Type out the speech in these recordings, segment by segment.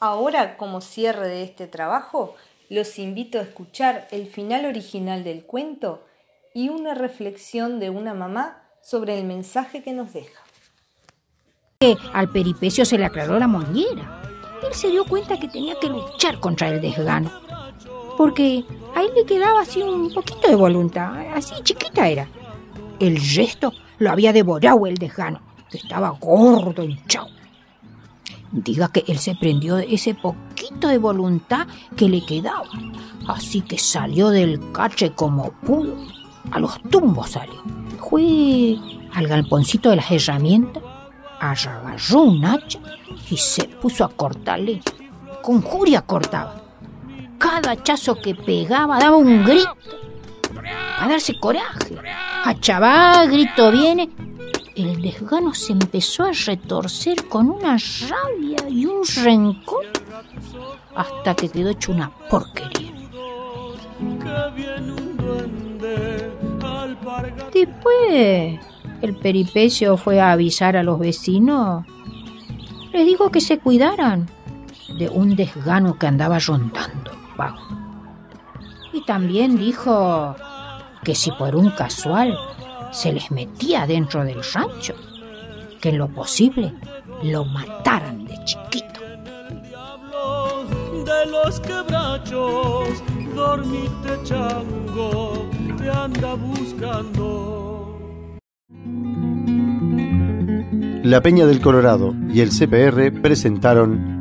Ahora, como cierre de este trabajo, los invito a escuchar el final original del cuento y una reflexión de una mamá sobre el mensaje que nos deja. Al peripecio se le aclaró la mollera. Él se dio cuenta que tenía que luchar contra el desgano. Porque ahí le quedaba así un poquito de voluntad, así chiquita era. El resto lo había devorado el desgano, que estaba gordo, hinchado. Diga que él se prendió de ese poquito de voluntad que le quedaba. Así que salió del cache como pudo. A los tumbos salió. Fue al galponcito de las herramientas, agarró un hacha y se puso a cortarle. Con furia cortaba. Cada hachazo que pegaba daba un grito. A darse coraje. Va, grito viene. El desgano se empezó a retorcer con una rabia y un rencor hasta que quedó hecho una porquería. Después, el peripecio fue a avisar a los vecinos. Les dijo que se cuidaran de un desgano que andaba rondando. Y también dijo que si por un casual se les metía dentro del rancho, que en lo posible lo mataran de chiquito. De los quebrachos, dormite chango, te anda buscando. La Peña del Colorado y el CPR presentaron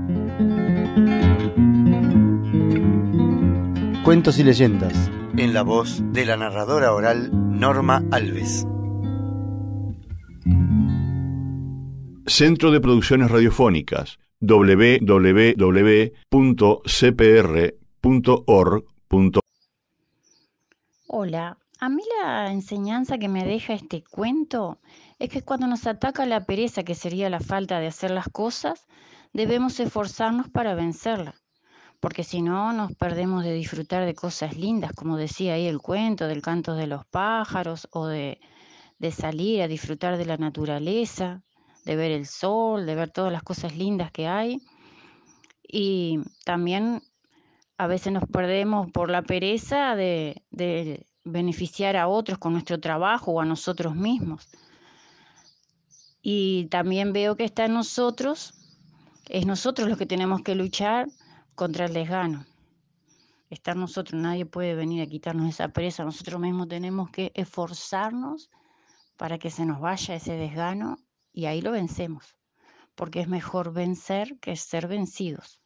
Cuentos y leyendas, en la voz de la narradora oral Norma Alves. Centro de Producciones Radiofónicas www.cpr.org. Hola, a mí la enseñanza que me deja este cuento es que cuando nos ataca la pereza, que sería la falta de hacer las cosas, debemos esforzarnos para vencerla, porque si no nos perdemos de disfrutar de cosas lindas, como decía ahí el cuento del canto de los pájaros o de, de salir a disfrutar de la naturaleza, de ver el sol, de ver todas las cosas lindas que hay. Y también a veces nos perdemos por la pereza de, de beneficiar a otros con nuestro trabajo o a nosotros mismos. Y también veo que está en nosotros, es nosotros los que tenemos que luchar contra el desgano. Está en nosotros, nadie puede venir a quitarnos esa pereza, nosotros mismos tenemos que esforzarnos para que se nos vaya ese desgano y ahí lo vencemos, porque es mejor vencer que ser vencidos.